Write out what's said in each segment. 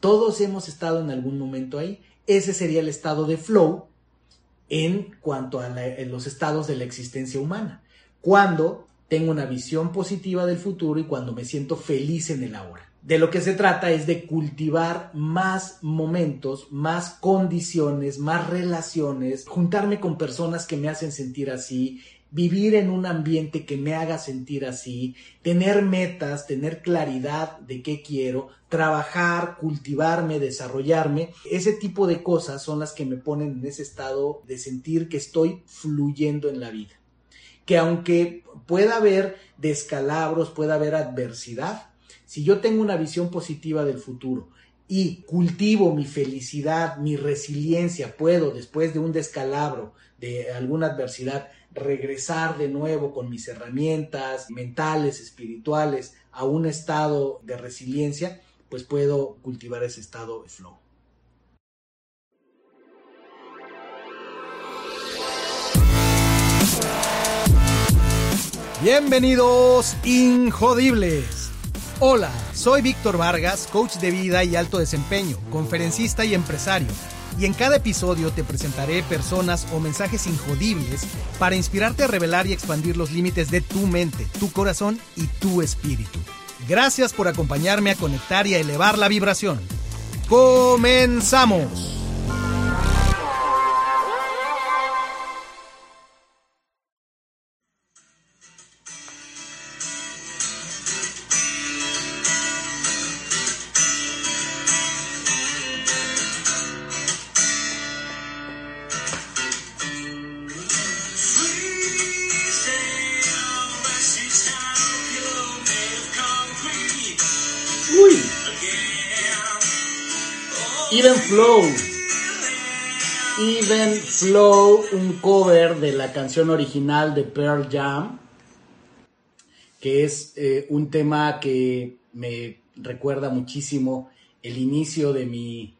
Todos hemos estado en algún momento ahí. Ese sería el estado de flow en cuanto a los estados de la existencia humana. Cuando tengo una visión positiva del futuro y cuando me siento feliz en el ahora. De lo que se trata es de cultivar más momentos, más condiciones, más relaciones, juntarme con personas que me hacen sentir así, vivir en un ambiente que me haga sentir así, tener metas, tener claridad de qué quiero, trabajar, cultivarme, desarrollarme. Ese tipo de cosas son las que me ponen en ese estado de sentir que estoy fluyendo en la vida. Que aunque pueda haber descalabros, pueda haber adversidad, si yo tengo una visión positiva del futuro y cultivo mi felicidad, mi resiliencia, puedo después de un descalabro, de alguna adversidad, regresar de nuevo con mis herramientas mentales, espirituales, a un estado de resiliencia, pues puedo cultivar ese estado de flow. Bienvenidos, Injodibles. Hola, soy Víctor Vargas, coach de vida y alto desempeño, conferencista y empresario y en cada episodio te presentaré personas o mensajes injodibles para inspirarte a revelar y expandir los límites de tu mente, tu corazón y tu espíritu. Gracias por acompañarme a conectar y a elevar la vibración. ¡Comenzamos! Flow, un cover de la canción original de Pearl Jam, que es eh, un tema que me recuerda muchísimo el inicio de mi,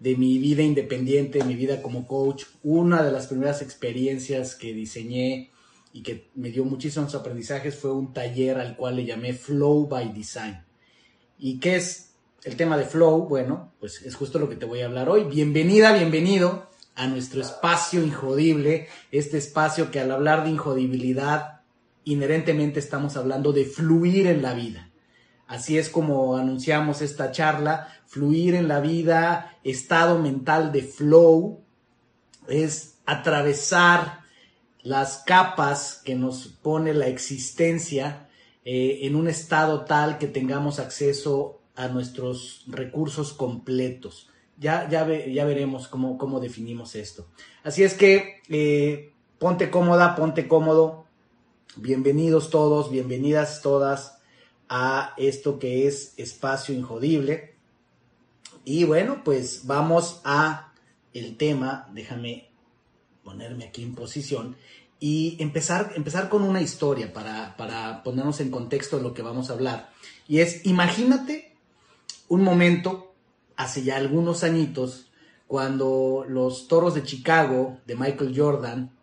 de mi vida independiente, mi vida como coach. Una de las primeras experiencias que diseñé y que me dio muchísimos aprendizajes fue un taller al cual le llamé Flow by Design. ¿Y qué es el tema de flow, bueno, pues es justo lo que te voy a hablar hoy. Bienvenida, bienvenido a nuestro espacio injodible, este espacio que al hablar de injodibilidad, inherentemente estamos hablando de fluir en la vida. Así es como anunciamos esta charla, fluir en la vida, estado mental de flow, es atravesar las capas que nos pone la existencia eh, en un estado tal que tengamos acceso a nuestros recursos completos. Ya, ya, ya veremos cómo, cómo, definimos esto. Así es que eh, ponte cómoda, ponte cómodo. Bienvenidos todos, bienvenidas todas a esto que es Espacio Injodible. Y bueno, pues vamos a el tema. Déjame ponerme aquí en posición y empezar, empezar con una historia para, para ponernos en contexto lo que vamos a hablar. Y es, imagínate un momento, hace ya algunos añitos, cuando los Toros de Chicago de Michael Jordan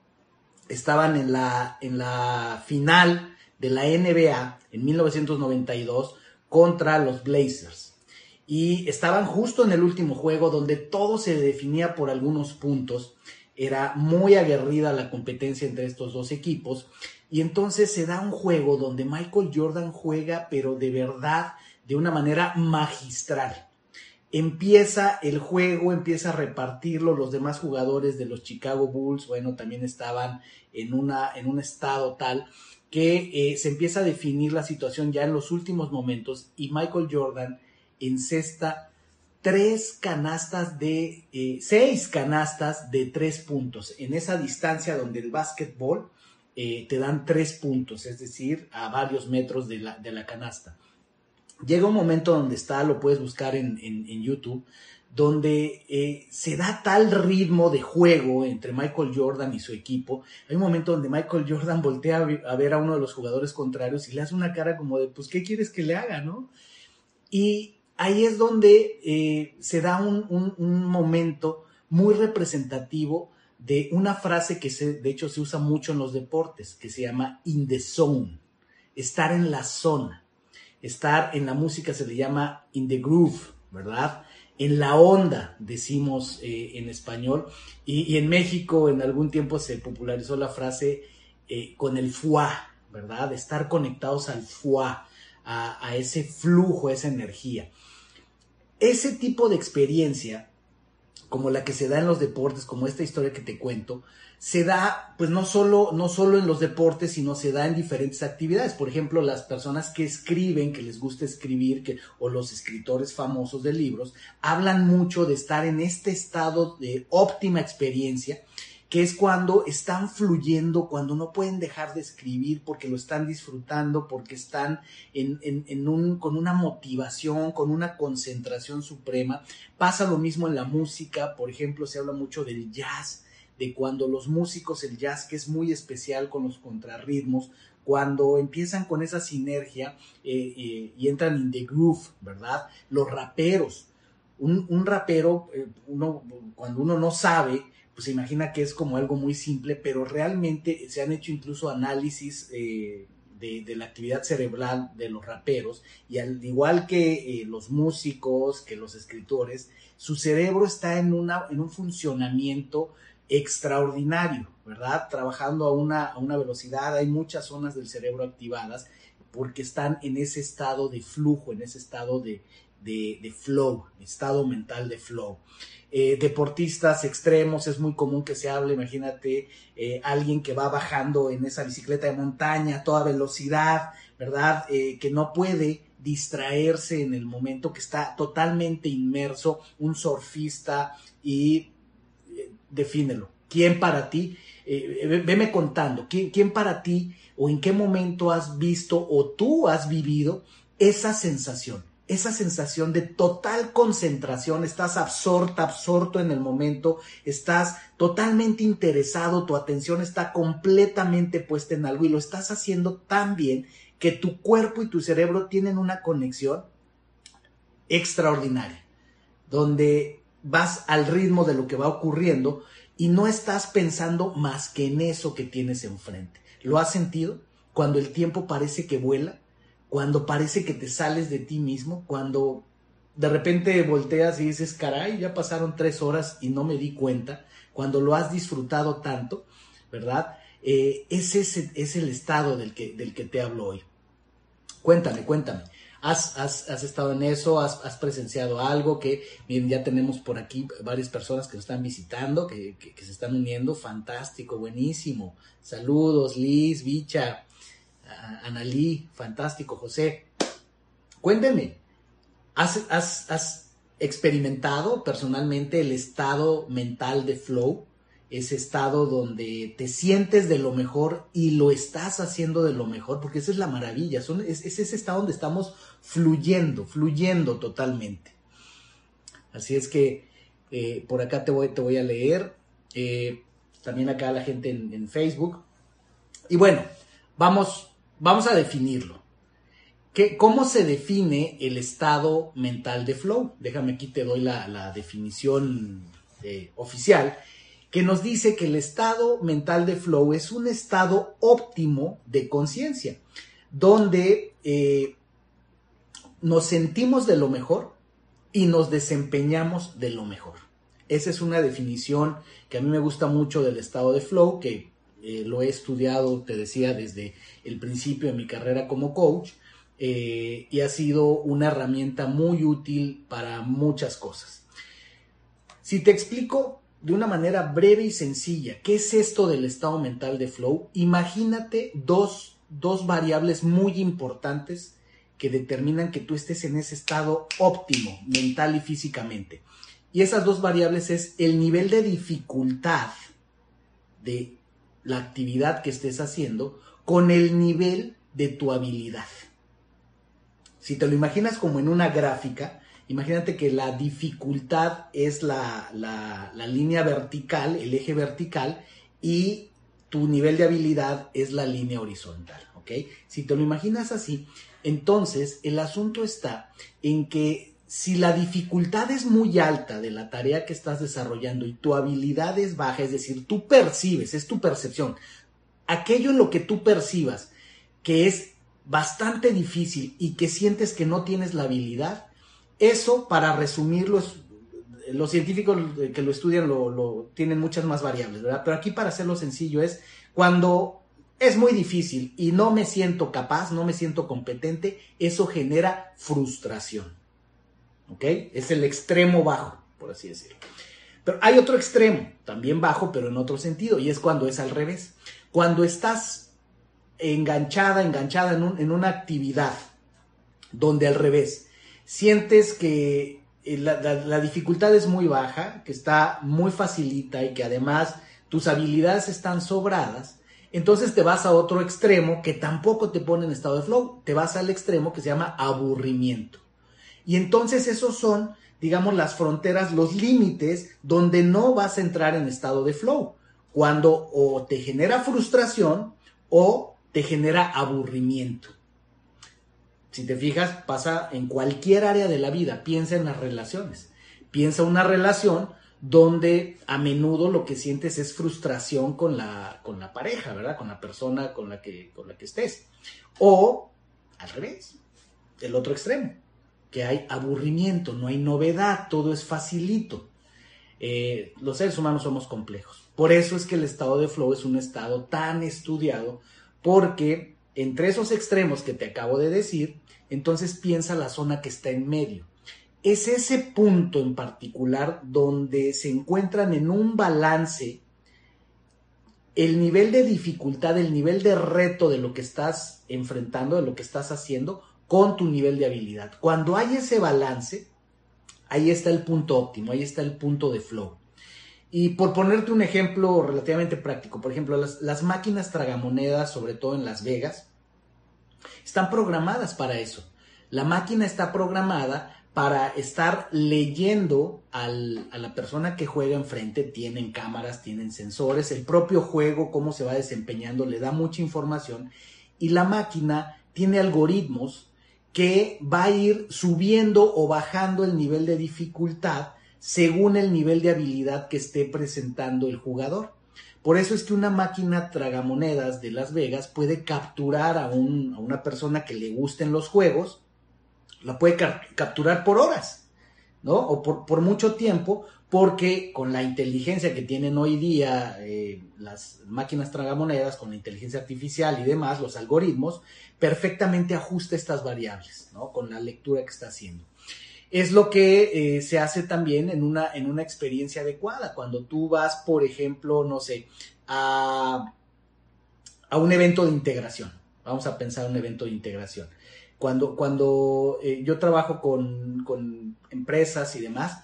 estaban en la, en la final de la NBA en 1992 contra los Blazers. Y estaban justo en el último juego donde todo se definía por algunos puntos. Era muy aguerrida la competencia entre estos dos equipos. Y entonces se da un juego donde Michael Jordan juega, pero de verdad de una manera magistral. Empieza el juego, empieza a repartirlo, los demás jugadores de los Chicago Bulls, bueno, también estaban en, una, en un estado tal que eh, se empieza a definir la situación ya en los últimos momentos y Michael Jordan encesta tres canastas de, eh, seis canastas de tres puntos, en esa distancia donde el básquetbol eh, te dan tres puntos, es decir, a varios metros de la, de la canasta llega un momento donde está, lo puedes buscar en, YouTube, donde eh, se da tal ritmo de juego entre Michael Jordan y su equipo. Hay un momento donde Michael Jordan voltea a ver a uno de los jugadores contrarios y le hace una cara como de, pues, ¿qué quieres que le haga, no? Y ahí es donde eh, se da un, momento muy representativo de una frase que de hecho se usa mucho en los deportes, que se llama in the zone, estar en la zona estar en la música se le llama in the groove, ¿verdad? en la onda, decimos eh, en español, y, en México en algún tiempo se popularizó la frase eh, con el fuá, ¿verdad? Estar conectados al fuá, a, a ese flujo, a esa energía. Ese tipo de experiencia, como la que se da en los deportes, como esta historia que te cuento, se da, pues no solo, no solo en los deportes, sino se da en diferentes actividades. Por ejemplo, las personas que escriben, que les gusta escribir, que, o los escritores famosos de libros, hablan mucho de estar en este estado de óptima experiencia, que es cuando están fluyendo, cuando no pueden dejar de escribir porque lo están disfrutando, porque están en, en un, con una motivación, con una concentración suprema. Pasa lo mismo en la música, por ejemplo, se habla mucho del jazz de cuando los músicos, el jazz que es muy especial con los contrarritmos, cuando empiezan con esa sinergia eh, eh, y entran en the groove, ¿verdad? Los raperos, un, rapero, eh, cuando uno no sabe, pues se imagina que es como algo muy simple, pero realmente se han hecho incluso análisis de, la actividad cerebral de los raperos y al igual que los músicos, que los escritores, su cerebro está en, una, en un funcionamiento extraordinario, ¿verdad? Trabajando a una, a una velocidad, hay muchas zonas del cerebro activadas porque están en ese estado de flujo, en ese estado de, de, flow, estado mental de flow. Eh, deportistas extremos, es muy común que se hable, imagínate, eh, alguien que va bajando en esa bicicleta de montaña a toda velocidad, ¿verdad? Eh, que no puede distraerse en el momento, que está totalmente inmerso, un surfista y defínelo. ¿Quién para ti? Eh, eh, veme contando, ¿quién, ¿quién para ti o en qué momento has visto o tú has vivido esa sensación? esa sensación de total concentración, estás absorta, absorto en el momento, estás totalmente interesado, tu atención está completamente puesta en algo y lo estás haciendo tan bien que tu cuerpo y tu cerebro tienen una conexión extraordinaria, donde vas al ritmo de lo que va ocurriendo y no estás pensando más que en eso que tienes enfrente. ¿Lo has sentido? Cuando el tiempo parece que vuela, cuando parece que te sales de ti mismo, cuando de repente volteas y dices, caray, ya pasaron tres horas y no me di cuenta, cuando lo has disfrutado tanto, ¿verdad? Eh, ese es, el estado del que, del que te hablo hoy. Cuéntame, cuéntame. ¿Has, estado en eso? Has, presenciado algo? Que, bien, ya tenemos por aquí varias personas que nos están visitando, que, se están uniendo. Fantástico, buenísimo. Saludos, Liz, Bicha, Analí, fantástico, José. Cuénteme, ¿has, has experimentado personalmente el estado mental de flow? Ese estado donde te sientes de lo mejor y lo estás haciendo de lo mejor, porque esa es la maravilla, es, ese estado donde estamos fluyendo, fluyendo totalmente. Así es que eh, por acá te voy, te voy a leer, eh, también acá la gente en, Facebook. Y bueno, vamos, vamos a definirlo. ¿Qué, ¿Cómo se define el estado mental de flow? Déjame aquí te doy la, definición eh, oficial que nos dice que el estado mental de flow es un estado óptimo de conciencia, donde eh, nos sentimos de lo mejor y nos desempeñamos de lo mejor. Esa es una definición que a mí me gusta mucho del estado de flow, que eh, lo he estudiado, te decía, desde el principio de mi carrera como coach, eh, y ha sido una herramienta muy útil para muchas cosas. Si te explico de una manera breve y sencilla, ¿qué es esto del estado mental de flow? Imagínate dos, dos variables muy importantes que determinan que tú estés en ese estado óptimo mental y físicamente. Y esas dos variables es el nivel de dificultad de la actividad que estés haciendo con el nivel de tu habilidad. Si te lo imaginas como en una gráfica, Imagínate que la dificultad es la, línea vertical, el eje vertical, y tu nivel de habilidad es la línea horizontal, ¿ok? Si te lo imaginas así, entonces el asunto está en que si la dificultad es muy alta de la tarea que estás desarrollando y tu habilidad es baja, es decir, tú percibes, es tu percepción, aquello en lo que tú percibas que es bastante difícil y que sientes que no tienes la habilidad, eso, para resumirlo, es los científicos que lo estudian lo, tienen muchas más variables, ¿verdad? Pero aquí para hacerlo sencillo es cuando es muy difícil y no me siento capaz, no me siento competente, eso genera frustración. ¿Ok? Es el extremo bajo, por así decirlo. Pero hay otro extremo, también bajo, pero en otro sentido, y es cuando es al revés. Cuando estás enganchada, enganchada en, en una actividad donde al revés, sientes que eh, la, dificultad es muy baja, que está muy facilita y que además tus habilidades están sobradas, entonces te vas a otro extremo que tampoco te pone en estado de flow, te vas al extremo que se llama aburrimiento. Y entonces esos son, digamos, las fronteras, los límites donde no vas a entrar en estado de flow, cuando o te genera frustración o te genera aburrimiento. Si te fijas, pasa en cualquier área de la vida. Piensa en las relaciones. Piensa una relación donde a menudo lo que sientes es frustración con la, con la pareja, ¿verdad? Con la persona con la, que, con la que estés. O al revés, el otro extremo, que hay aburrimiento, no hay novedad, todo es facilito. Eh, los seres humanos somos complejos. Por eso es que el estado de flow es un estado tan estudiado, porque entre esos extremos que te acabo de decir, entonces piensa la zona que está en medio. Es ese punto en particular donde se encuentran en un balance el nivel de dificultad, el nivel de reto de lo que estás enfrentando, de lo que estás haciendo, con tu nivel de habilidad. Cuando hay ese balance, ahí está el punto óptimo, ahí está el punto de flow. Y por ponerte un ejemplo relativamente práctico, por ejemplo, las, las máquinas tragamonedas, sobre todo en Las Vegas, están programadas para eso. La máquina está programada para estar leyendo a la persona que juega enfrente. Tienen cámaras, tienen sensores, el propio juego, cómo se va desempeñando, le da mucha información. Y la máquina tiene algoritmos que va a ir subiendo o bajando el nivel de dificultad según el nivel de habilidad que esté presentando el jugador. Por eso es que una máquina tragamonedas de Las Vegas puede capturar a, una persona que le gusten los juegos, la puede capturar por horas, ¿no? O por, mucho tiempo, porque con la inteligencia que tienen hoy día eh, las máquinas tragamonedas, con la inteligencia artificial y demás, los algoritmos, perfectamente ajusta estas variables, ¿no? Con la lectura que está haciendo es lo que eh, se hace también en una, en una experiencia adecuada. Cuando tú vas, por ejemplo, no sé, a, un evento de integración. Vamos a pensar un evento de integración. Cuando, cuando eh, yo trabajo con, con, empresas y demás,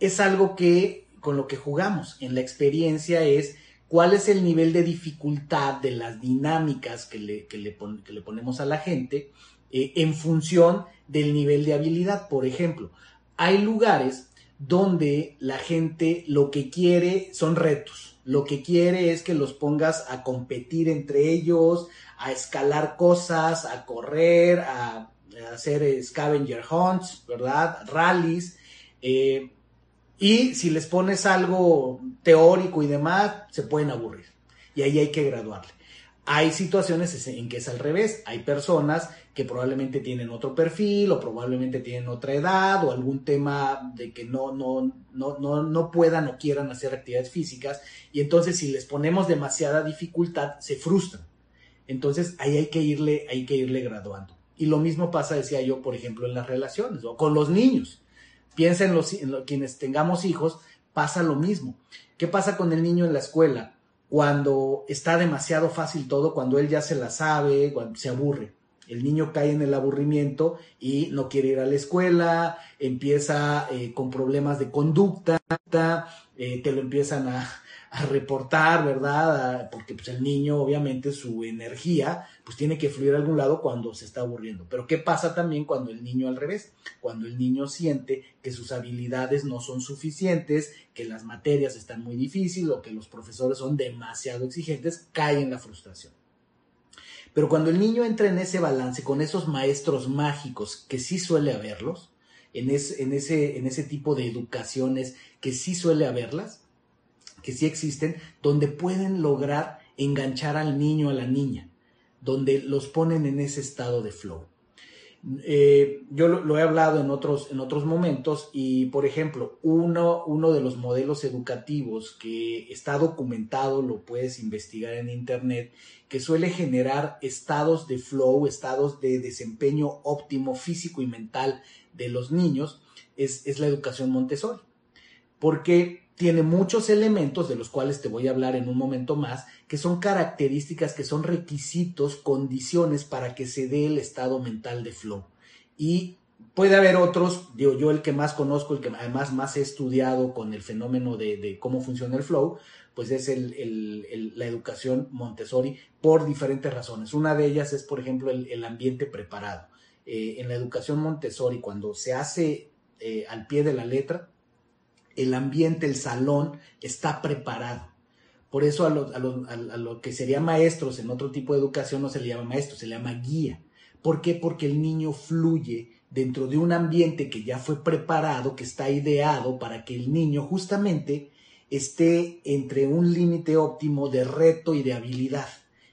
es algo que con lo que jugamos en la experiencia es cuál es el nivel de dificultad de las dinámicas que le, que le, que le ponemos a la gente eh, en función del nivel de habilidad. Por ejemplo, hay lugares donde la gente lo que quiere son retos. Lo que quiere es que los pongas a competir entre ellos, a escalar cosas, a correr, a, hacer scavenger hunts, ¿verdad? Rallies. Eh, y si les pones algo teórico y demás, se pueden aburrir. Y ahí hay que graduarle. Hay situaciones en que es al revés. Hay personas que probablemente tienen otro perfil o probablemente tienen otra edad o algún tema de que no, no, no, no, no puedan o quieran hacer actividades físicas. Y entonces si les ponemos demasiada dificultad, se frustran. Entonces ahí hay que irle, hay que irle graduando. Y lo mismo pasa, decía yo, por ejemplo, en las relaciones o con los niños. Piensa en, los, en quienes tengamos hijos, pasa lo mismo. ¿Qué pasa con el niño en la escuela? cuando está demasiado fácil todo, cuando él ya se la sabe, cuando se aburre. El niño cae en el aburrimiento y no quiere ir a la escuela, empieza eh, con problemas de conducta, eh, te lo empiezan a, reportar, ¿verdad? porque pues, el niño, obviamente, su energía, pues tiene que fluir a algún lado cuando se está aburriendo. Pero ¿qué pasa también cuando el niño al revés? Cuando el niño siente que sus habilidades no son suficientes, que las materias están muy difíciles o que los profesores son demasiado exigentes, cae en la frustración. Pero cuando el niño entra en ese balance con esos maestros mágicos, que sí suele haberlos, en, ese, en ese tipo de educaciones que sí suele haberlas, que sí existen, donde pueden lograr enganchar al niño, a la niña, donde los ponen en ese estado de flow. Eh, yo lo, he hablado en otros, en otros momentos y, por ejemplo, uno, uno de los modelos educativos que está documentado, lo puedes investigar en Internet, que suele generar estados de flow, estados de desempeño óptimo físico y mental de los niños, es, es la educación Montessori. Porque tiene muchos elementos de los cuales te voy a hablar en un momento más, que son características, que son requisitos, condiciones para que se dé el estado mental de flow. Y puede haber otros, digo yo el que más conozco, el que además más he estudiado con el fenómeno de, cómo funciona el flow, pues es la educación Montessori por diferentes razones. Una de ellas es, por ejemplo, el, ambiente preparado. Eh, en la educación Montessori, cuando se hace eh, al pie de la letra, el ambiente, el salón está preparado. Por eso a lo, que sería maestros en otro tipo de educación no se le llama maestro, se le llama guía. ¿Por qué? Porque el niño fluye dentro de un ambiente que ya fue preparado, que está ideado para que el niño justamente esté entre un límite óptimo de reto y de habilidad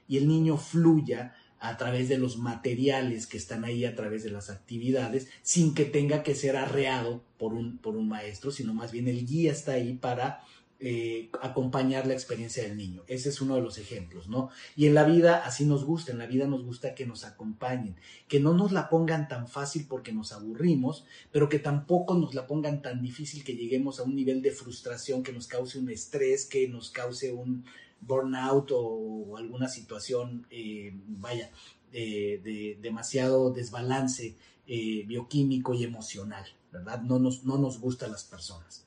y el niño fluya a través de los materiales que están ahí, a través de las actividades, sin que tenga que ser arreado por un, por un maestro, sino más bien el guía está ahí para eh, acompañar la experiencia del niño. Ese es uno de los ejemplos, ¿no? Y en la vida así nos gusta, en la vida nos gusta que nos acompañen, que no nos la pongan tan fácil porque nos aburrimos, pero que tampoco nos la pongan tan difícil que lleguemos a un nivel de frustración que nos cause un estrés, que nos cause un, burnout o, alguna situación, eh, vaya, de demasiado desbalance eh, bioquímico y emocional, ¿verdad? No nos, no nos gustan las personas.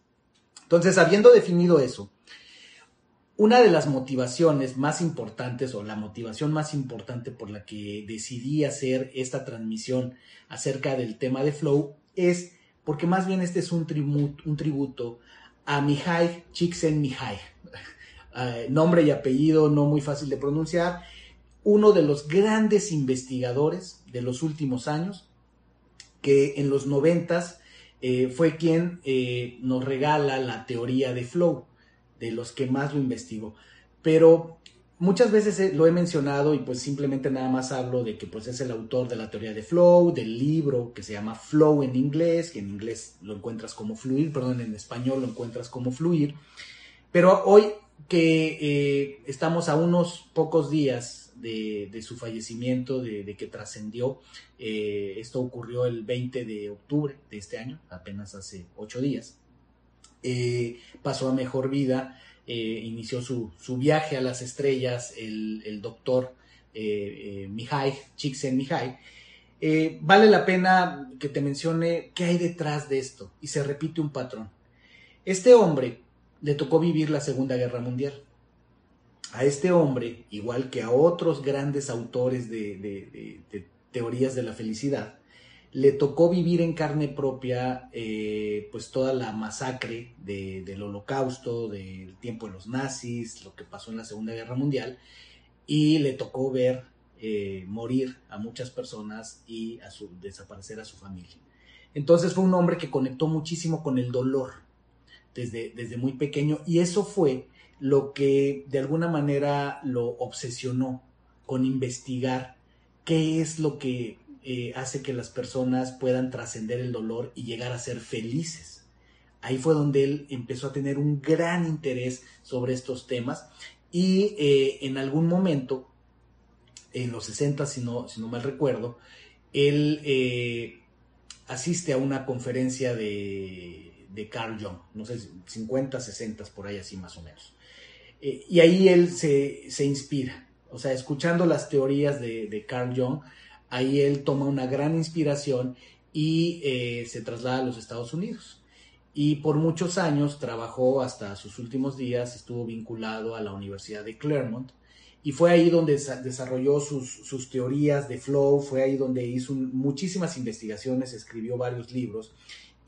Entonces, habiendo definido eso, una de las motivaciones más importantes o la motivación más importante por la que decidí hacer esta transmisión acerca del tema de flow es porque más bien este es un tributo, un tributo a Mihai Csikszentmihalyi. Eh, nombre y apellido no muy fácil de pronunciar, uno de los grandes investigadores de los últimos años, que en los noventas eh, fue quien eh, nos regala la teoría de flow, de los que más lo investigó. Pero muchas veces lo he mencionado y pues simplemente nada más hablo de que pues es el autor de la teoría de flow, del libro que se llama Flow en inglés, que en inglés lo encuentras como fluir, perdón, en español lo encuentras como fluir. Pero hoy que eh, estamos a unos pocos días de, su fallecimiento, de, que trascendió. Eh, esto ocurrió el 20 de octubre de este año, apenas hace ocho días. Eh, pasó a mejor vida, inició su, viaje a las estrellas el, doctor Mihai, Csikszentmihalyi. vale la pena que te mencione qué hay detrás de esto y se repite un patrón. Este hombre le tocó vivir la Segunda Guerra Mundial. A este hombre, igual que a otros grandes autores de, teorías de la felicidad, le tocó vivir en carne propia eh, pues toda la masacre del holocausto, del tiempo de los nazis, lo que pasó en la Segunda Guerra Mundial, y le tocó ver eh, morir a muchas personas y a su, desaparecer a su familia. Entonces fue un hombre que conectó muchísimo con el dolor, desde, muy pequeño y eso fue lo que de alguna manera lo obsesionó con investigar qué es lo que eh, hace que las personas puedan trascender el dolor y llegar a ser felices. Ahí fue donde él empezó a tener un gran interés sobre estos temas y eh, en algún momento, en los 60, si no, si no mal recuerdo, él eh, asiste a una conferencia de de Carl Jung, no sé, 50, 60, por ahí así más o menos. Eh, y ahí él se, se, inspira, o sea, escuchando las teorías de, de, Carl Jung, ahí él toma una gran inspiración y eh, se traslada a los Estados Unidos. Y por muchos años trabajó hasta sus últimos días, estuvo vinculado a la Universidad de Claremont y fue ahí donde desarrolló sus, sus, teorías de flow, fue ahí donde hizo muchísimas investigaciones, escribió varios libros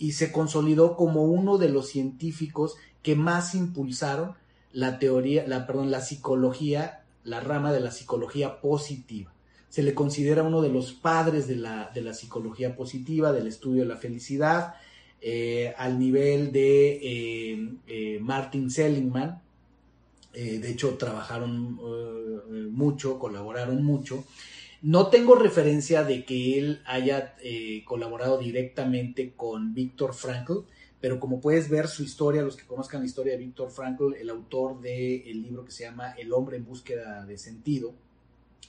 y se consolidó como uno de los científicos que más impulsaron la teoría, la, perdón, la psicología, la rama de la psicología positiva. Se le considera uno de los padres de la, de la psicología positiva, del estudio de la felicidad, eh, al nivel de eh, eh, Martin Seligman. de hecho, trabajaron mucho, colaboraron mucho. No tengo referencia de que él haya eh, colaborado directamente con Víctor Frankl, pero como puedes ver su historia, los que conozcan la historia de Víctor Frankl, el autor del libro que se llama El hombre en búsqueda de sentido,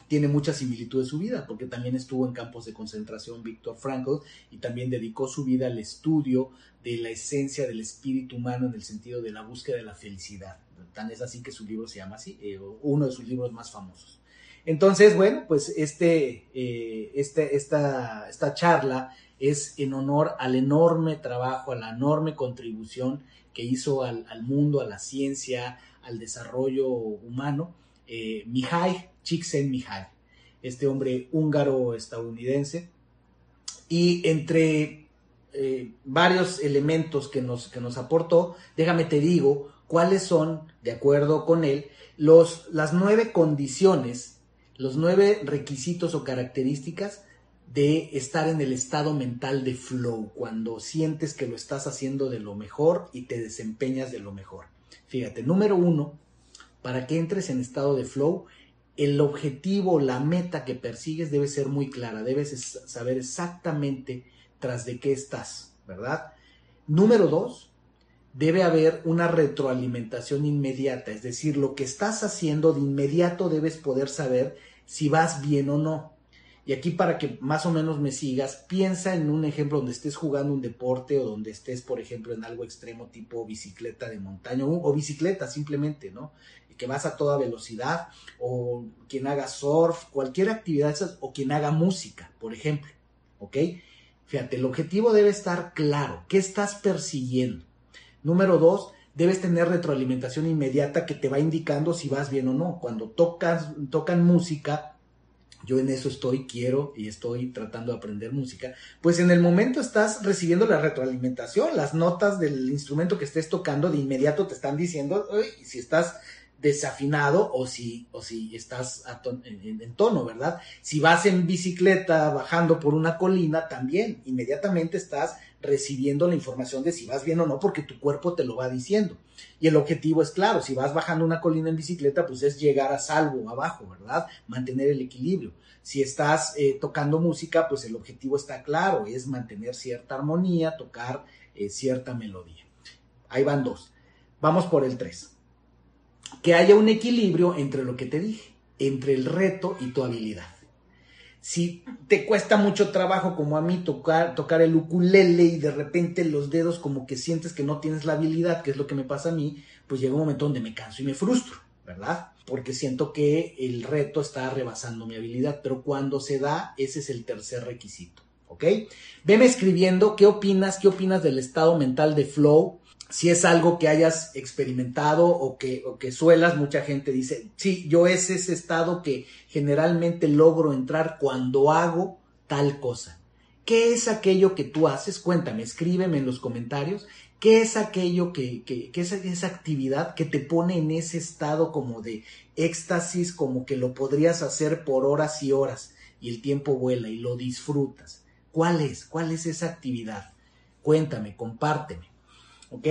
tiene mucha similitud de su vida, porque también estuvo en campos de concentración Víctor Frankl y también dedicó su vida al estudio de la esencia del espíritu humano en el sentido de la búsqueda de la felicidad. Tan es así que su libro se llama así, eh, uno de sus libros más famosos. Entonces, bueno, pues este, este, esta, esta charla es en honor al enorme trabajo, a la enorme contribución que hizo al, mundo, a la ciencia, al desarrollo humano, eh, Mihai este hombre húngaro-estadounidense. Y entre eh, varios elementos que nos, que nos aportó, déjame te digo cuáles son, de acuerdo con él, los, las nueve condiciones, los nueve requisitos o características de estar en el estado mental de flow, cuando sientes que lo estás haciendo de lo mejor y te desempeñas de lo mejor. Fíjate, número uno, para que entres en estado de flow, el objetivo, la meta que persigues debe ser muy clara, debes saber exactamente tras de qué estás, ¿verdad? Número dos, debe haber una retroalimentación inmediata, es decir, lo que estás haciendo de inmediato debes poder saber si vas bien o no. Y aquí para que más o menos me sigas, piensa en un ejemplo donde estés jugando un deporte o donde estés, por ejemplo, en algo extremo tipo bicicleta de montaña o, bicicleta simplemente, ¿no? Que vas a toda velocidad o quien haga surf, cualquier actividad esas, o quien haga música, por ejemplo, ¿ok? Fíjate, el objetivo debe estar claro. ¿Qué estás persiguiendo? Número dos, debes tener retroalimentación inmediata que te va indicando si vas bien o no. Cuando tocas, tocan música, yo en eso estoy, quiero y estoy tratando de aprender música, pues en el momento estás recibiendo la retroalimentación, las notas del instrumento que estés tocando de inmediato te están diciendo si estás desafinado o si, o si estás en, tono, ¿verdad? Si vas en bicicleta bajando por una colina, también inmediatamente estás recibiendo la información de si vas bien o no, porque tu cuerpo te lo va diciendo. Y el objetivo es claro, si vas bajando una colina en bicicleta, pues es llegar a salvo abajo, ¿verdad? Mantener el equilibrio. Si estás eh, tocando música, pues el objetivo está claro, es mantener cierta armonía, tocar eh, cierta melodía. Ahí van dos. Vamos por el tres que haya un equilibrio entre lo que te dije, entre el reto y tu habilidad. Si te cuesta mucho trabajo, como a mí, tocar, tocar el ukulele y de repente los dedos como que sientes que no tienes la habilidad, que es lo que me pasa a mí, pues llega un momento donde me canso y me frustro, ¿verdad? Porque siento que el reto está rebasando mi habilidad, pero cuando se da, ese es el tercer requisito, ¿ok? Veme escribiendo qué opinas, qué opinas del estado mental de flow, si es algo que hayas experimentado o que, o que suelas, mucha gente dice, sí, yo es ese estado que generalmente logro entrar cuando hago tal cosa. ¿Qué es aquello que tú haces? Cuéntame, escríbeme en los comentarios. ¿Qué es aquello que, que, que es esa actividad que te pone en ese estado como de éxtasis, como que lo podrías hacer por horas y horas y el tiempo vuela y lo disfrutas? ¿Cuál es? ¿Cuál es esa actividad? Cuéntame, compárteme. ¿Ok?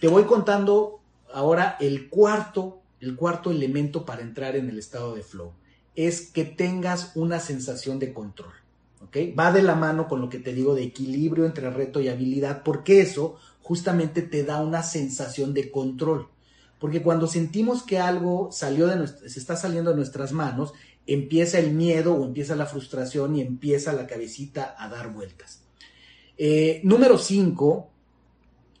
Te voy contando ahora el cuarto, el cuarto elemento para entrar en el estado de flow. Es que tengas una sensación de control, ¿ok? Va de la mano con lo que te digo de equilibrio entre reto y habilidad, porque eso justamente te da una sensación de control. Porque cuando sentimos que algo salió de se está saliendo de nuestras manos, empieza el miedo o empieza la frustración y empieza la cabecita a dar vueltas. Eh, número 5,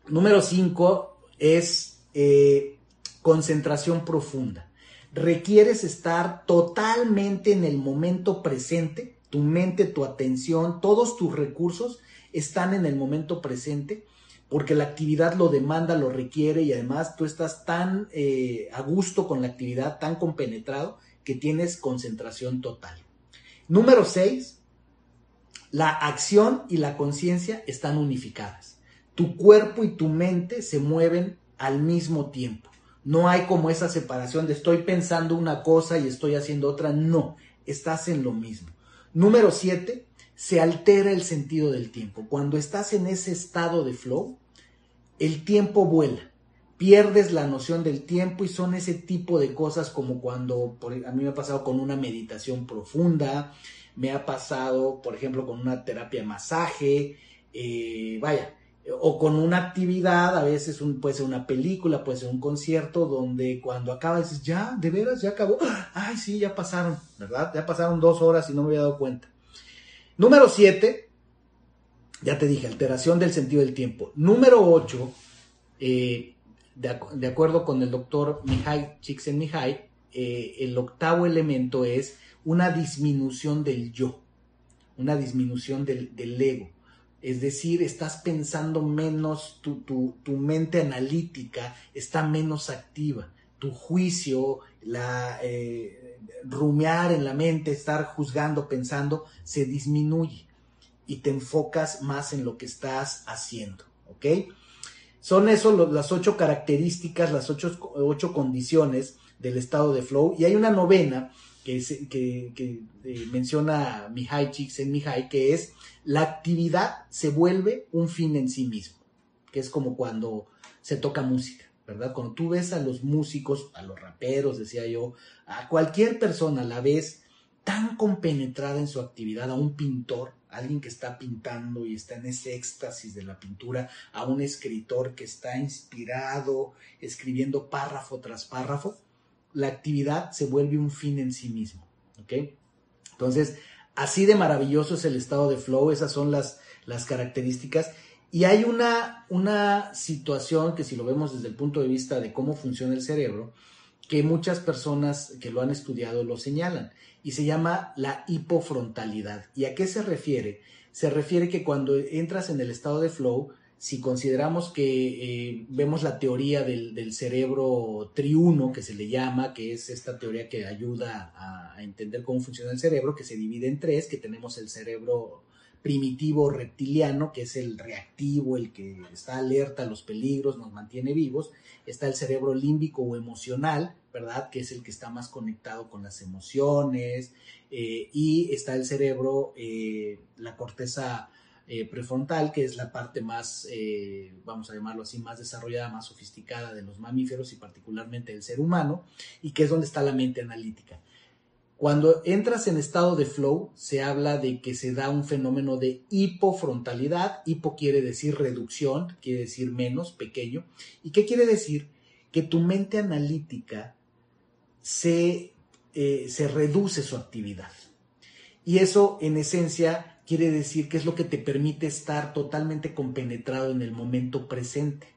Número 5 es eh, concentración profunda. Requieres estar totalmente en el momento presente, tu mente, tu atención, todos tus recursos están en el momento presente porque la actividad lo demanda, lo requiere y además tú estás tan eh, a gusto con la actividad, tan compenetrado que tienes concentración total. Número 6, la acción y la conciencia están unificadas tu cuerpo y tu mente se mueven al mismo tiempo. No hay como esa separación de estoy pensando una cosa y estoy haciendo otra. No, estás en lo mismo. Número siete, se altera el sentido del tiempo. Cuando estás en ese estado de flow, el tiempo vuela. pierdes la noción del tiempo y son ese tipo de cosas como cuando a mí me ha pasado con una meditación profunda, me ha pasado, por ejemplo, con una terapia de masaje, eh, vaya, o con una actividad, a veces puede ser una película, puede ser un concierto, donde cuando acaba dices, ya, de veras, ya acabó, ay, sí, ya pasaron, ¿verdad? Ya pasaron dos horas y no me había dado cuenta. Número siete, ya te dije, alteración del sentido del tiempo. Número ocho, eh, de, acuerdo con el doctor Mihai Csikszentmihalyi, eh, el octavo elemento es una disminución del yo, una disminución del, ego. Es decir, estás pensando menos, tu, tu, mente analítica está menos activa, tu juicio, la, eh, rumiar en la mente, estar juzgando, pensando, se disminuye y te enfocas más en lo que estás haciendo, ¿ok? Son eso las ocho características, las ocho, ocho, condiciones del estado de flow. Y hay una novena que, que, eh, menciona Mihai Csikszentmihalyi, que es la actividad se vuelve un fin en sí mismo, que es como cuando se toca música, ¿verdad? Cuando tú ves a los músicos, a los raperos, decía yo, a cualquier persona la ves tan compenetrada en su actividad, a un pintor, alguien que está pintando y está en ese éxtasis de la pintura, a un escritor que está inspirado, escribiendo párrafo tras párrafo, la actividad se vuelve un fin en sí mismo. ¿Ok? Entonces, así de maravilloso es el estado de flow, esas son las, las características. Y hay una, una situación que si lo vemos desde el punto de vista de cómo funciona el cerebro, que muchas personas que lo han estudiado lo señalan y se llama la hipofrontalidad. ¿Y a qué se refiere? Se refiere que cuando entras en el estado de flow, si consideramos que eh, vemos la teoría del, cerebro triuno, que se le llama, que es esta teoría que ayuda a, a, entender cómo funciona el cerebro, que se divide en tres, que tenemos el cerebro primitivo reptiliano, que es el reactivo, el que está alerta a los peligros, nos mantiene vivos. Está el cerebro límbico o emocional, ¿verdad? Que es el que está más conectado con las emociones. Eh, y está el cerebro, eh, la corteza eh, prefrontal, que es la parte más, vamos a llamarlo así, más desarrollada, más sofisticada de los mamíferos y particularmente del ser humano, y que es donde está la mente analítica. Cuando entras en estado de flow, se habla de que se da un fenómeno de hipofrontalidad. Hipo quiere decir reducción, quiere decir menos, pequeño. ¿Y qué quiere decir? Que tu mente analítica se, eh, se reduce su actividad. Y eso, en esencia, quiere decir que es lo que te permite estar totalmente compenetrado en el momento presente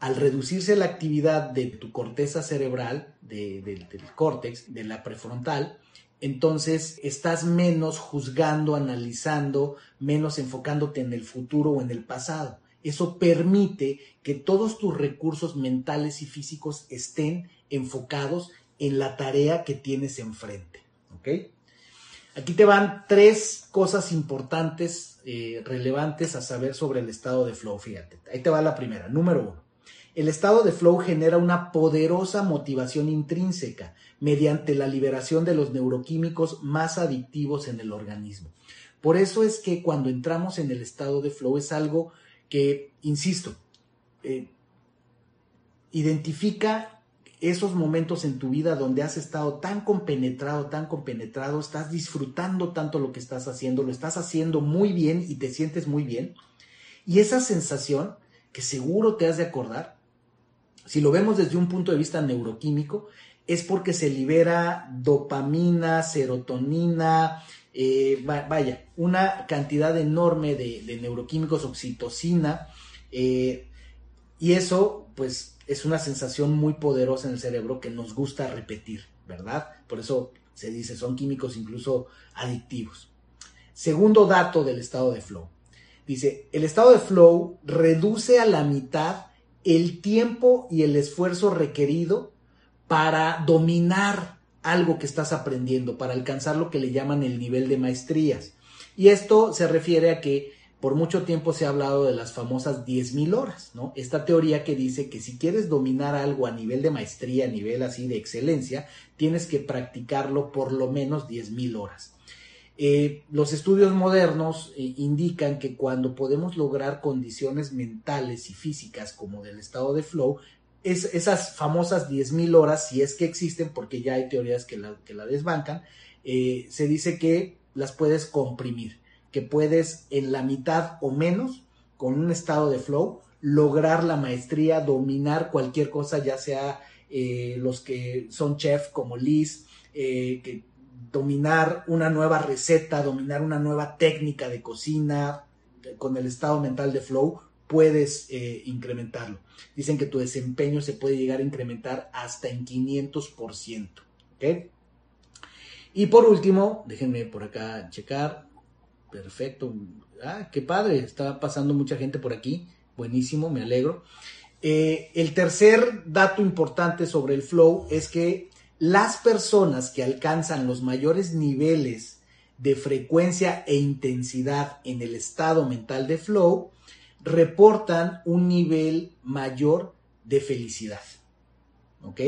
al reducirse la actividad de tu corteza cerebral, del córtex, de la prefrontal, entonces estás menos juzgando, analizando, menos enfocándote en el futuro o en el pasado. Eso permite que todos tus recursos mentales y físicos estén enfocados en la tarea que tienes enfrente. ¿Ok? Aquí te van tres cosas importantes, eh, relevantes a saber sobre el estado de flow. Fíjate, ahí te va la primera. Número uno el estado de flow genera una poderosa motivación intrínseca mediante la liberación de los neuroquímicos más adictivos en el organismo. Por eso es que cuando entramos en el estado de flow es algo que, insisto, eh, identifica esos momentos en tu vida donde has estado tan compenetrado, tan compenetrado, estás disfrutando tanto lo que estás haciendo, lo estás haciendo muy bien y te sientes muy bien. Y esa sensación, que seguro te has de acordar, si lo vemos desde un punto de vista neuroquímico, es porque se libera dopamina, serotonina, eh, vaya, una cantidad enorme de, neuroquímicos, oxitocina, eh, y eso pues es una sensación muy poderosa en el cerebro que nos gusta repetir, ¿verdad? Por eso se dice, son químicos incluso adictivos. Segundo dato del estado de flow. Dice, el estado de flow reduce a la mitad el tiempo y el esfuerzo requerido para dominar algo que estás aprendiendo, para alcanzar lo que le llaman el nivel de maestrías. Y esto se refiere a que por mucho tiempo se ha hablado de las famosas 10.000 horas, ¿no? Esta teoría que dice que si quieres dominar algo a nivel de maestría, a nivel así de excelencia, tienes que practicarlo por lo menos 10.000 horas. Eh, los estudios modernos eh, indican que cuando podemos lograr condiciones mentales y físicas como del estado de flow, es, esas famosas 10.000 horas, si es que existen, porque ya hay teorías que la, que la desbancan, eh, se dice que las puedes comprimir, que puedes en la mitad o menos, con un estado de flow, lograr la maestría, dominar cualquier cosa, ya sea los que son chef como Liz, que dominar una nueva receta, dominar una nueva técnica de cocina, con el estado mental de flow, puedes eh, incrementarlo. Dicen que tu desempeño se puede llegar a incrementar hasta en 500%. Y por último, déjenme por acá checar. Perfecto. Ah, qué padre. Está pasando mucha gente por aquí. Buenísimo, me alegro. Eh, el tercer dato importante sobre el flow es que las personas que alcanzan los mayores niveles de frecuencia e intensidad en el estado mental de flow reportan un nivel mayor de felicidad. ¿Ok?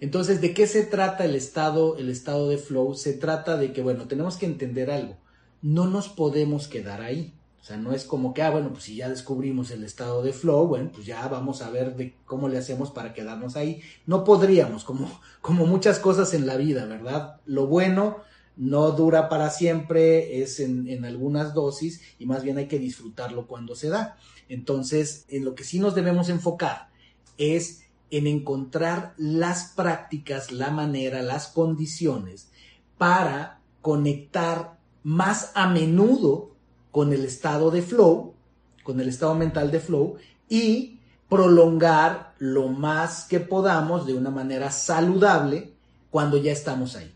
Entonces, ¿de qué se trata el estado, el estado de flow? Se trata de que, bueno, tenemos que entender algo. No nos podemos quedar ahí. O sea, no es como que, ah, bueno, pues si ya descubrimos el estado de flow, bueno, pues ya vamos a ver de cómo le hacemos para quedarnos ahí. No podríamos, como, como muchas cosas en la vida, ¿verdad? Lo bueno no dura para siempre, es en, en algunas dosis y más bien hay que disfrutarlo cuando se da. Entonces, en lo que sí nos debemos enfocar es en encontrar las prácticas, la manera, las condiciones para conectar más a menudo con el estado de flow, con el estado mental de flow y prolongar lo más que podamos de una manera saludable cuando ya estamos ahí.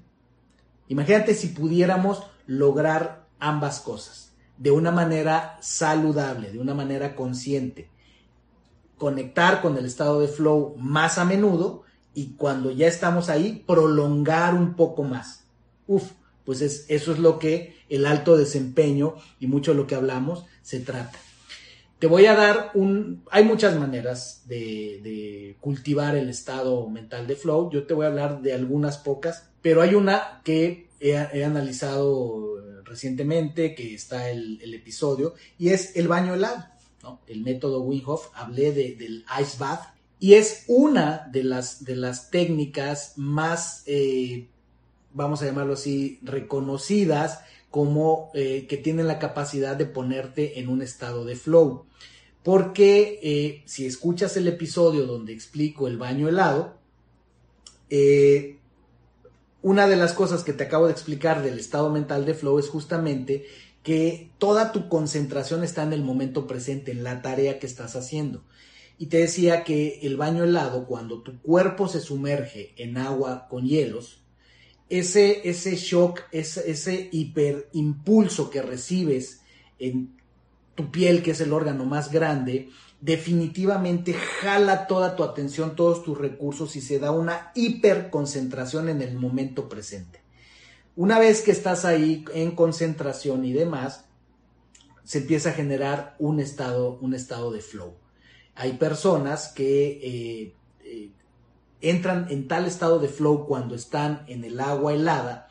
Imagínate si pudiéramos lograr ambas cosas de una manera saludable, de una manera consciente. Conectar con el estado de flow más a menudo y cuando ya estamos ahí, prolongar un poco más. Uf, pues eso es lo que el alto desempeño y mucho de lo que hablamos se trata. Te voy a dar un... Hay muchas maneras de, cultivar el estado mental de flow. Yo te voy a hablar de algunas pocas, pero hay una que he, analizado recientemente, que está el, el, episodio, y es el baño helado. ¿no? El método Wim Hof, hablé del ice bath, y es una de las, de las técnicas más eh, vamos a llamarlo así, reconocidas como eh, que tienen la capacidad de ponerte en un estado de flow. Porque eh, si escuchas el episodio donde explico el baño helado, eh, una de las cosas que te acabo de explicar del estado mental de flow es justamente que toda tu concentración está en el momento presente, en la tarea que estás haciendo. Y te decía que el baño helado, cuando tu cuerpo se sumerge en agua con hielos, ese, ese shock, ese, ese hiperimpulso que recibes en tu piel, que es el órgano más grande, definitivamente jala toda tu atención, todos tus recursos y se da una hiperconcentración en el momento presente. Una vez que estás ahí en concentración y demás, se empieza a generar un estado, un estado de flow. Hay personas que eh, eh, entran en tal estado de flow cuando están en el agua helada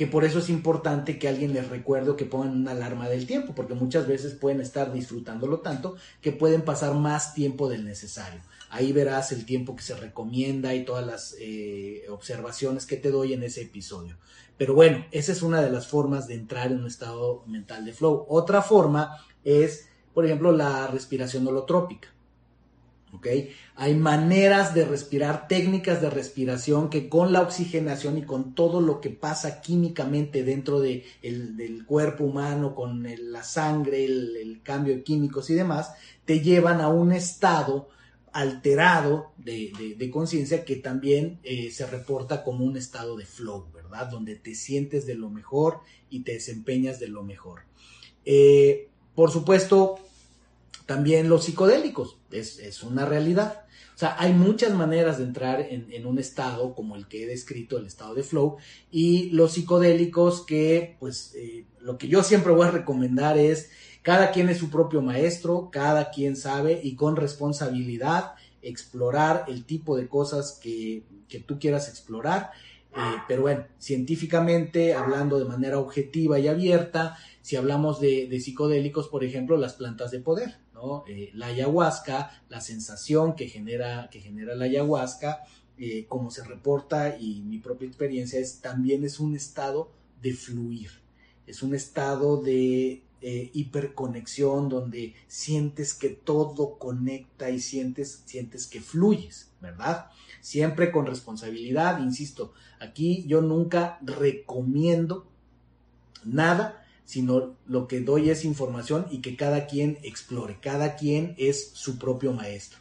que por eso es importante que alguien les recuerde que pongan una alarma del tiempo, porque muchas veces pueden estar disfrutándolo tanto que pueden pasar más tiempo del necesario. Ahí verás el tiempo que se recomienda y todas las eh, observaciones que te doy en ese episodio. Pero bueno, esa es una de las formas de entrar en un estado mental de flow. Otra forma es, por ejemplo, la respiración holotrópica. Hay maneras de respirar, técnicas de respiración que con la oxigenación y con todo lo que pasa químicamente dentro de del cuerpo humano, con la sangre, el, cambio de químicos y demás, te llevan a un estado alterado de, conciencia que también eh, se reporta como un estado de flow, ¿verdad? Donde te sientes de lo mejor y te desempeñas de lo mejor. Eh, por supuesto, también los psicodélicos, es, una realidad. O sea, hay muchas maneras de entrar en, un estado como el que he descrito, el estado de flow, y los psicodélicos que, pues, eh, lo que yo siempre voy a recomendar es, cada quien es su propio maestro, cada quien sabe y con responsabilidad explorar el tipo de cosas que, que tú quieras explorar. Eh, pero bueno, científicamente, hablando de manera objetiva y abierta, si hablamos de, psicodélicos, por ejemplo, las plantas de poder, Eh, la ayahuasca, la sensación que genera, que genera la ayahuasca, eh, como se reporta y mi propia experiencia es también es un estado de fluir, es un estado de eh, hiperconexión donde sientes que todo conecta y sientes, sientes que fluyes, ¿verdad? Siempre con responsabilidad, insisto, aquí yo nunca recomiendo nada, sino lo que doy es información y que cada quien explore, cada quien es su propio maestro.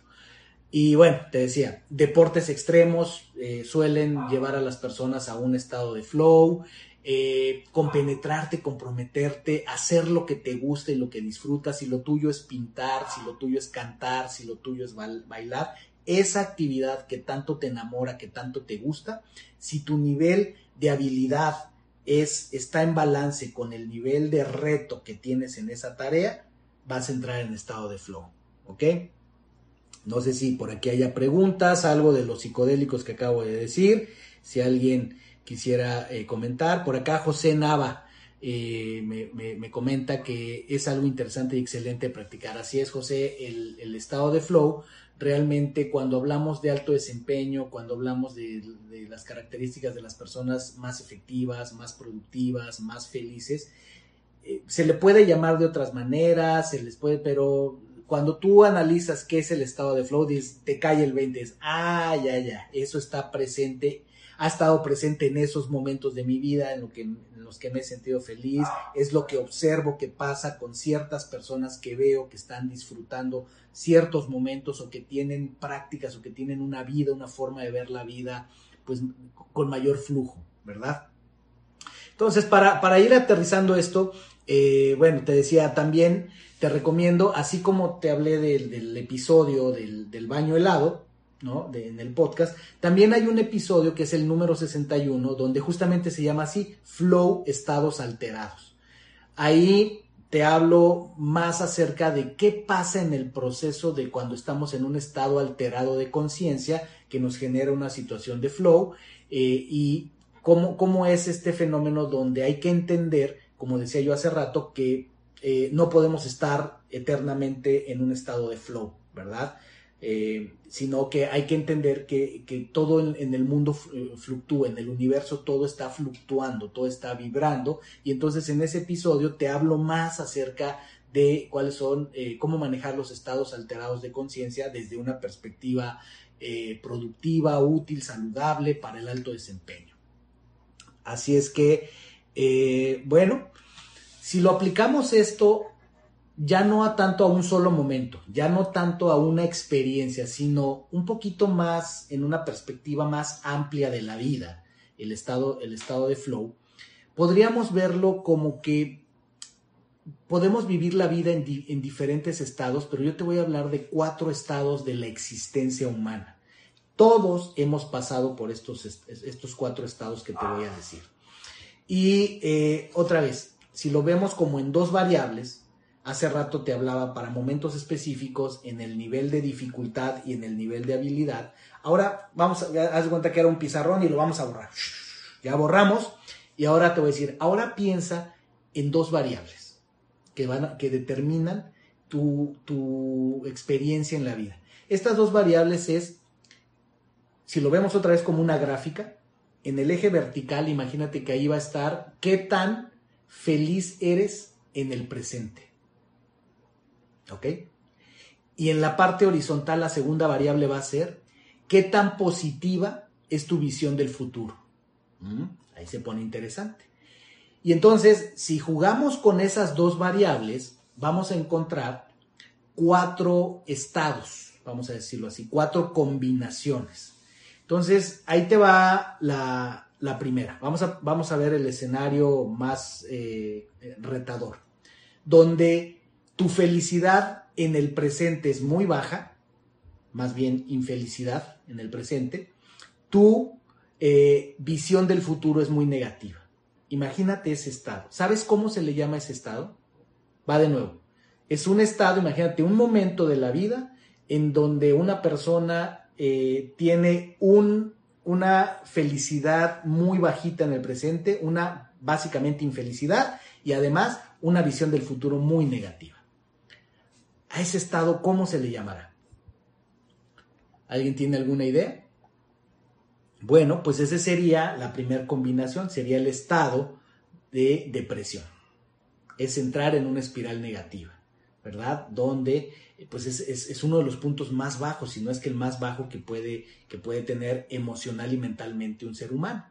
Y bueno, te decía, deportes extremos eh, suelen llevar a las personas a un estado de flow, eh, compenetrarte, comprometerte, hacer lo que te gusta y lo que disfrutas, si lo tuyo es pintar, si lo tuyo es cantar, si lo tuyo es bailar, esa actividad que tanto te enamora, que tanto te gusta, si tu nivel de habilidad es, está en balance con el nivel de reto que tienes en esa tarea, vas a entrar en estado de flow, ¿ok? No sé si por aquí haya preguntas, algo de los psicodélicos que acabo de decir, si alguien quisiera eh, comentar. Por acá José Nava eh, me, comenta que es algo interesante y excelente practicar. Así es, José, el, estado de flow, realmente cuando hablamos de alto desempeño, cuando hablamos de, las características de las personas más efectivas, más productivas, más felices, eh, se le puede llamar de otras maneras, se les puede, pero cuando tú analizas qué es el estado de flow, te cae el 20, es, ah, ya, ya, eso está presente, ha estado presente en esos momentos de mi vida en, lo que, en los que me he sentido feliz, es lo que observo que pasa con ciertas personas que veo que están disfrutando ciertos momentos o que tienen prácticas o que tienen una vida, una forma de ver la vida, pues con mayor flujo, ¿verdad? Entonces, para, para ir aterrizando esto, eh, bueno, te decía también, te recomiendo, así como te hablé del, episodio del, baño helado, ¿no? en el podcast, también hay un episodio que es el número 61, donde justamente se llama así, Flow Estados Alterados. Ahí te hablo más acerca de qué pasa en el proceso de cuando estamos en un estado alterado de conciencia que nos genera una situación de flow eh, y cómo, cómo es este fenómeno donde hay que entender como decía yo hace rato, que eh, no podemos estar eternamente en un estado de flow, ¿verdad? Eh, sino que hay que entender que, todo en, el mundo eh, fluctúa, en el universo todo está fluctuando, todo está vibrando, y entonces en ese episodio te hablo más acerca de cuáles son, cómo manejar los estados alterados de conciencia desde una perspectiva productiva, útil, saludable para el alto desempeño. Así es que eh, bueno, si lo aplicamos esto ya no a tanto a un solo momento, ya no tanto a una experiencia, sino un poquito más en una perspectiva más amplia de la vida, el estado, el estado de flow, podríamos verlo como que podemos vivir la vida en, en, diferentes estados, pero yo te voy a hablar de cuatro estados de la existencia humana. Todos hemos pasado por estos, estos cuatro estados que te voy a decir. Y eh, otra vez, si lo vemos como en dos variables, hace rato te hablaba para momentos específicos en el nivel de dificultad y en el nivel de habilidad. Ahora vamos a, haz cuenta que era un pizarrón y lo vamos a borrar. Ya borramos y ahora te voy a decir, ahora piensa en dos variables que, van que determinan tu, tu experiencia en la vida. Estas dos variables es, si lo vemos otra vez como una gráfica, en el eje vertical, imagínate que ahí va a estar qué tan feliz eres en el presente. ¿Ok? Y en la parte horizontal, la segunda variable va a ser qué tan positiva es tu visión del futuro. ¿Mm? Ahí se pone interesante. Y entonces, si jugamos con esas dos variables, vamos a encontrar cuatro estados, vamos a decirlo así, cuatro combinaciones. Entonces, ahí te va la, primera. Vamos a, vamos a, ver el escenario más eh, retador, donde tu felicidad en el presente es muy baja, más bien infelicidad en el presente, tu eh, visión del futuro es muy negativa. Imagínate ese estado. ¿Sabes cómo se le llama ese estado? Va de nuevo. Es un estado, imagínate, un momento de la vida en donde una persona eh, tiene un, una felicidad muy bajita en el presente, una básicamente infelicidad y además una visión del futuro muy negativa. A ese estado, ¿cómo se le llamará? ¿Alguien tiene alguna idea? Bueno, pues esa sería la primera combinación, sería el estado de depresión. Es entrar en una espiral negativa, ¿verdad? Donde pues es, uno de los puntos más bajos, si no es que el más bajo que puede, que puede tener emocional y mentalmente un ser humano.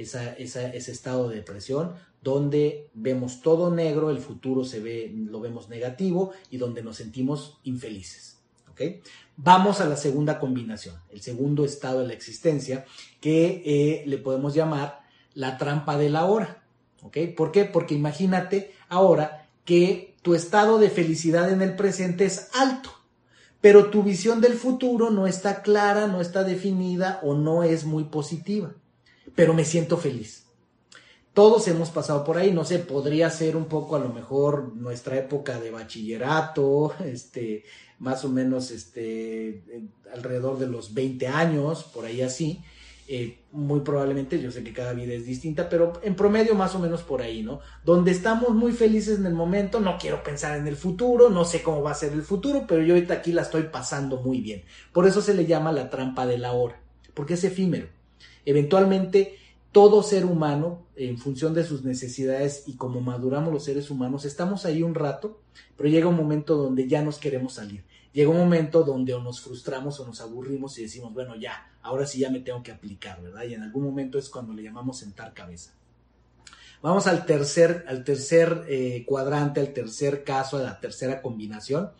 Ese estado de depresión donde vemos todo negro, el futuro se ve, lo vemos negativo y donde nos sentimos infelices. Vamos a la segunda combinación, el segundo estado de la existencia, que eh, le podemos llamar la trampa de la hora. ¿Por qué? Porque imagínate ahora que tu estado de felicidad en el presente es alto, pero tu visión del futuro no está clara, no está definida o no es muy positiva, pero me siento feliz. Todos hemos pasado por ahí, no sé, podría ser un poco a lo mejor nuestra época de bachillerato, este, más o menos este, alrededor de los 20 años, por ahí así, eh, muy probablemente, yo sé que cada vida es distinta, pero en promedio más o menos por ahí, ¿no? Donde estamos muy felices en el momento, no quiero pensar en el futuro, no sé cómo va a ser el futuro, pero yo ahorita aquí la estoy pasando muy bien. Por eso se le llama la trampa de la hora, porque es efímero. Eventualmente, todo ser humano, en función de sus necesidades y como maduramos los seres humanos, estamos ahí un rato, pero llega un momento donde ya nos queremos salir llega un momento donde o nos frustramos o nos aburrimos y decimos, bueno, ya, ahora sí ya me tengo que aplicar, ¿verdad? Y en algún momento es cuando le llamamos sentar cabeza. Vamos al tercer, al tercer eh, cuadrante, al tercer caso, a la tercera combinación,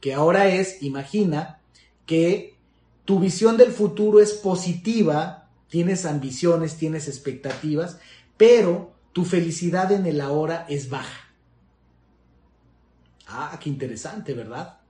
que ahora es, imagina que tu visión del futuro es positiva, tienes ambiciones, tienes expectativas, pero tu felicidad en el ahora es baja. Ah, qué interesante, ¿verdad?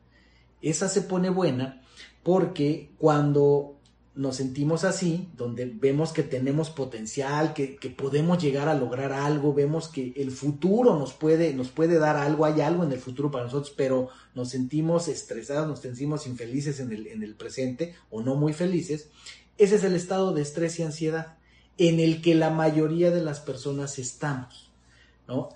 esa se pone buena porque cuando nos sentimos así, donde vemos que tenemos potencial, que, podemos llegar a lograr algo, vemos que el futuro nos puede, nos puede dar algo, hay algo en el futuro para nosotros, pero nos sentimos estresados, nos sentimos infelices en el, en el presente o no muy felices, ese es el estado de estrés y ansiedad en el que la mayoría de las personas estamos.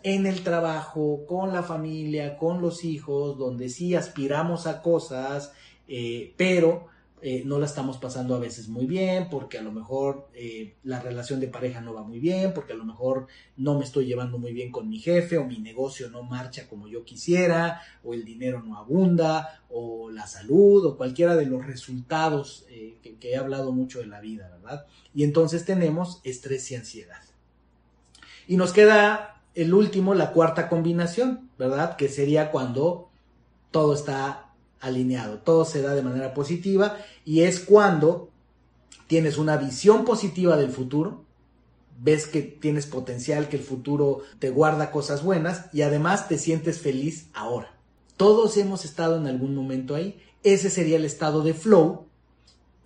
En el trabajo, con la familia, con los hijos, donde sí aspiramos a cosas, eh, pero eh, no la estamos pasando a veces muy bien, porque a lo mejor eh, la relación de pareja no va muy bien, porque a lo mejor no me estoy llevando muy bien con mi jefe, o mi negocio no marcha como yo quisiera, o el dinero no abunda, o la salud, o cualquiera de los resultados que, que he hablado mucho de la vida, ¿verdad? Y entonces tenemos estrés y ansiedad. Y nos queda el último, la cuarta combinación, ¿verdad? Que sería cuando todo está alineado, todo se da de manera positiva y es cuando tienes una visión positiva del futuro, ves que tienes potencial, que el futuro te guarda cosas buenas y además te sientes feliz ahora. Todos hemos estado en algún momento ahí. Ese sería el estado de flow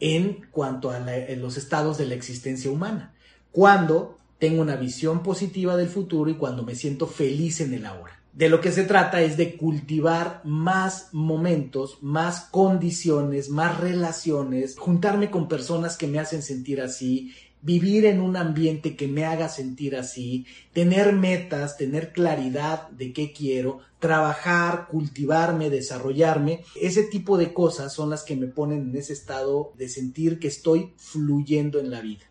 en cuanto a los estados de la existencia humana. Cuando tengo una visión positiva del futuro y cuando me siento feliz en el ahora. De lo que se trata es de cultivar más momentos, más condiciones, más relaciones, juntarme con personas que me hacen sentir así, vivir en un ambiente que me haga sentir así, tener metas, tener claridad de qué quiero, trabajar, cultivarme, desarrollarme. Ese tipo de cosas son las que me ponen en ese estado de sentir que estoy fluyendo en la vida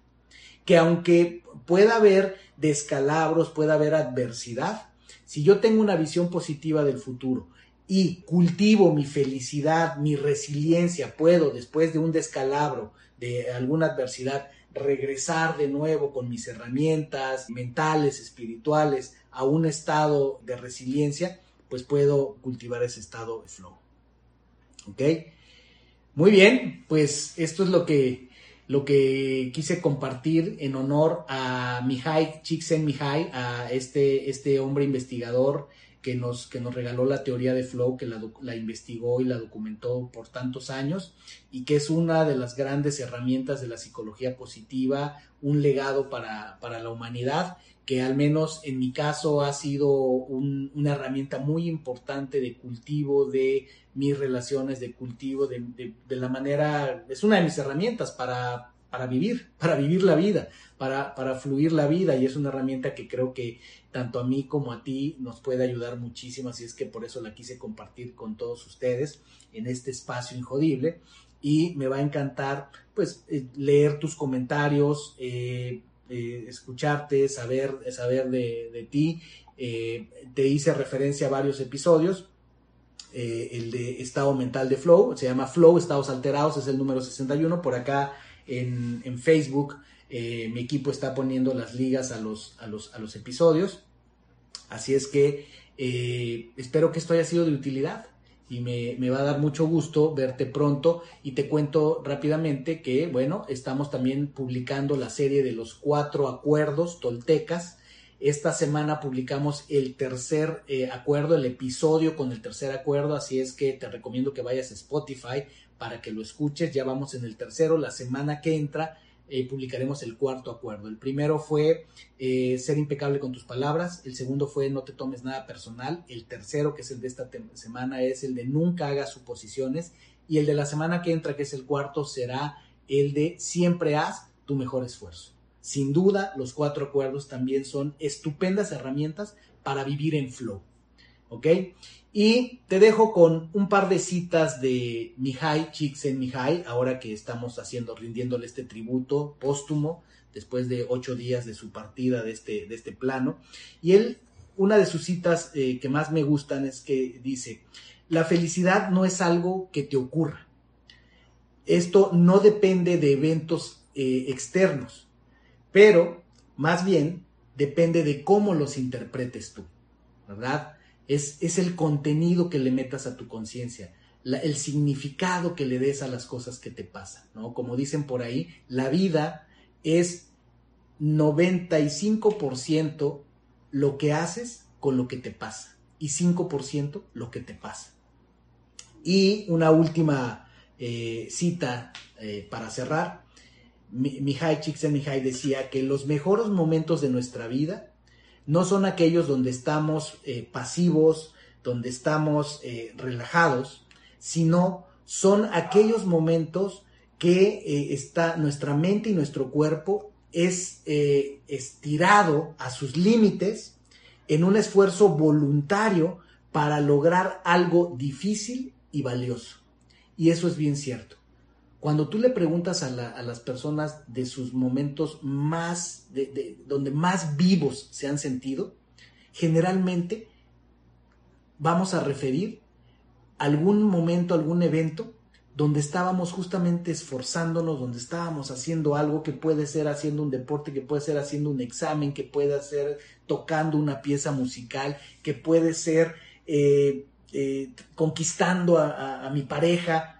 que aunque pueda haber descalabros, pueda haber adversidad, si yo tengo una visión positiva del futuro y cultivo mi felicidad, mi resiliencia, puedo después de un descalabro, de alguna adversidad, regresar de nuevo con mis herramientas mentales, espirituales, a un estado de resiliencia, pues puedo cultivar ese estado de flow. ¿Ok? Muy bien, pues esto es lo que lo que quise compartir en honor a Mihai Csikszentmihalyi, a este, este hombre investigador que nos, que nos regaló la teoría de flow, que la, la, investigó y la documentó por tantos años y que es una de las grandes herramientas de la psicología positiva, un legado para, para la humanidad que al menos en mi caso ha sido una herramienta muy importante de cultivo de mis relaciones, de cultivo de, la manera, es una de mis herramientas para para vivir, para vivir la vida, para, para fluir la vida y es una herramienta que creo que tanto a mí como a ti nos puede ayudar muchísimo, así es que por eso la quise compartir con todos ustedes en este espacio injodible y me va a encantar pues eh, leer tus comentarios, eh, eh, escucharte, saber, saber de, de ti. te hice referencia a varios episodios eh, el de estado mental de Flow, se llama Flow, estados alterados, es el número 61. Por acá en, Facebook eh, mi equipo está poniendo las ligas a los, a los, a los episodios. Así es que eh, espero que esto haya sido de utilidad y me, me, va a dar mucho gusto verte pronto. Y te cuento rápidamente que, bueno, estamos también publicando la serie de los cuatro acuerdos toltecas. Esta semana publicamos el tercer eh, acuerdo, el episodio con el tercer acuerdo, así es que te recomiendo que vayas a Spotify para que lo escuches. Ya vamos en el tercero, la semana que entra eh, publicaremos el cuarto acuerdo. El primero fue eh, ser impecable con tus palabras, el segundo fue no te tomes nada personal, el tercero, que es el de esta semana, es el de nunca hagas suposiciones y el de la semana que entra, que es el cuarto, será el de siempre haz tu mejor esfuerzo. Sin duda, los cuatro acuerdos también son estupendas herramientas para vivir en flow. ¿Ok? Y te dejo con un par de citas de Mihai Csikszentmihalyi, ahora que estamos haciendo, rindiéndole este tributo póstumo, después de ocho días de su partida de este, de este plano. Y él, una de sus citas eh, que más me gustan es que dice, la felicidad no es algo que te ocurra. Esto no depende de eventos eh, externos pero más bien depende de cómo los interpretes tú, ¿verdad? Es, es el contenido que le metas a tu conciencia, el significado que le des a las cosas que te pasan, ¿no? Como dicen por ahí, la vida es 95% lo que haces con lo que te pasa y 5% lo que te pasa. Y una última eh, cita eh, para cerrar Mihai Csikszentmihalyi decía que los mejores momentos de nuestra vida no son aquellos donde estamos eh, pasivos, donde estamos eh, relajados, sino son aquellos momentos que eh, está nuestra mente y nuestro cuerpo es estirado a sus límites en un esfuerzo voluntario para lograr algo difícil y valioso. Y eso es bien cierto. Cuando tú le preguntas a, las personas de sus momentos más, de, donde más vivos se han sentido, generalmente vamos a referir algún momento, algún evento donde estábamos justamente esforzándonos, donde estábamos haciendo algo que puede ser haciendo un deporte, que puede ser haciendo un examen, que puede ser tocando una pieza musical, que puede ser eh, eh, conquistando a mi pareja,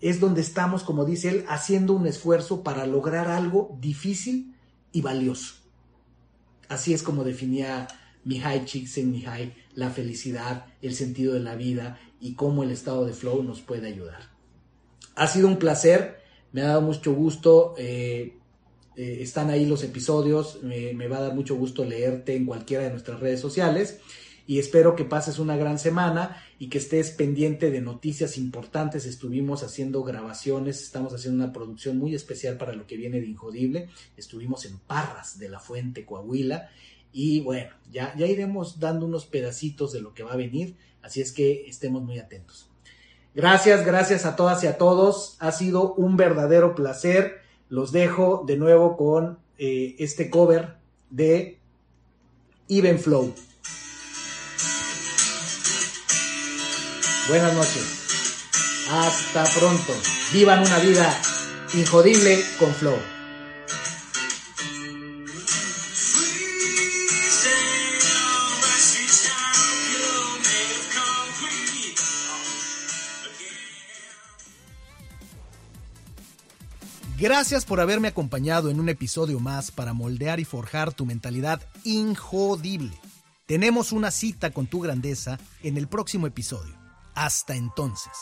es donde estamos, como dice él, haciendo un esfuerzo para lograr algo difícil y valioso. Así es como definía Mihai Csikszentmihalyi la felicidad, el sentido de la vida y cómo el estado de flow nos puede ayudar. Ha sido un placer, me ha dado mucho gusto. Eh, eh, están ahí los episodios, me va a dar mucho gusto leerte en cualquiera de nuestras redes sociales y espero que pases una gran semana y que estés pendiente de noticias importantes. Estuvimos haciendo grabaciones, estamos haciendo una producción muy especial para lo que viene de Injodible. Estuvimos en Parras de la Fuente, Coahuila. Y bueno, ya, ya iremos dando unos pedacitos de lo que va a venir, así es que estemos muy atentos. Gracias, gracias a todas y a todos. Ha sido un verdadero placer. Los dejo de nuevo con eh, este cover de Even Flow. Buenas noches. Hasta pronto. Vivan una vida injodible con flow. Gracias por haberme acompañado en un episodio más para moldear y forjar tu mentalidad injodible. Tenemos una cita con tu grandeza en el próximo episodio. Hasta entonces.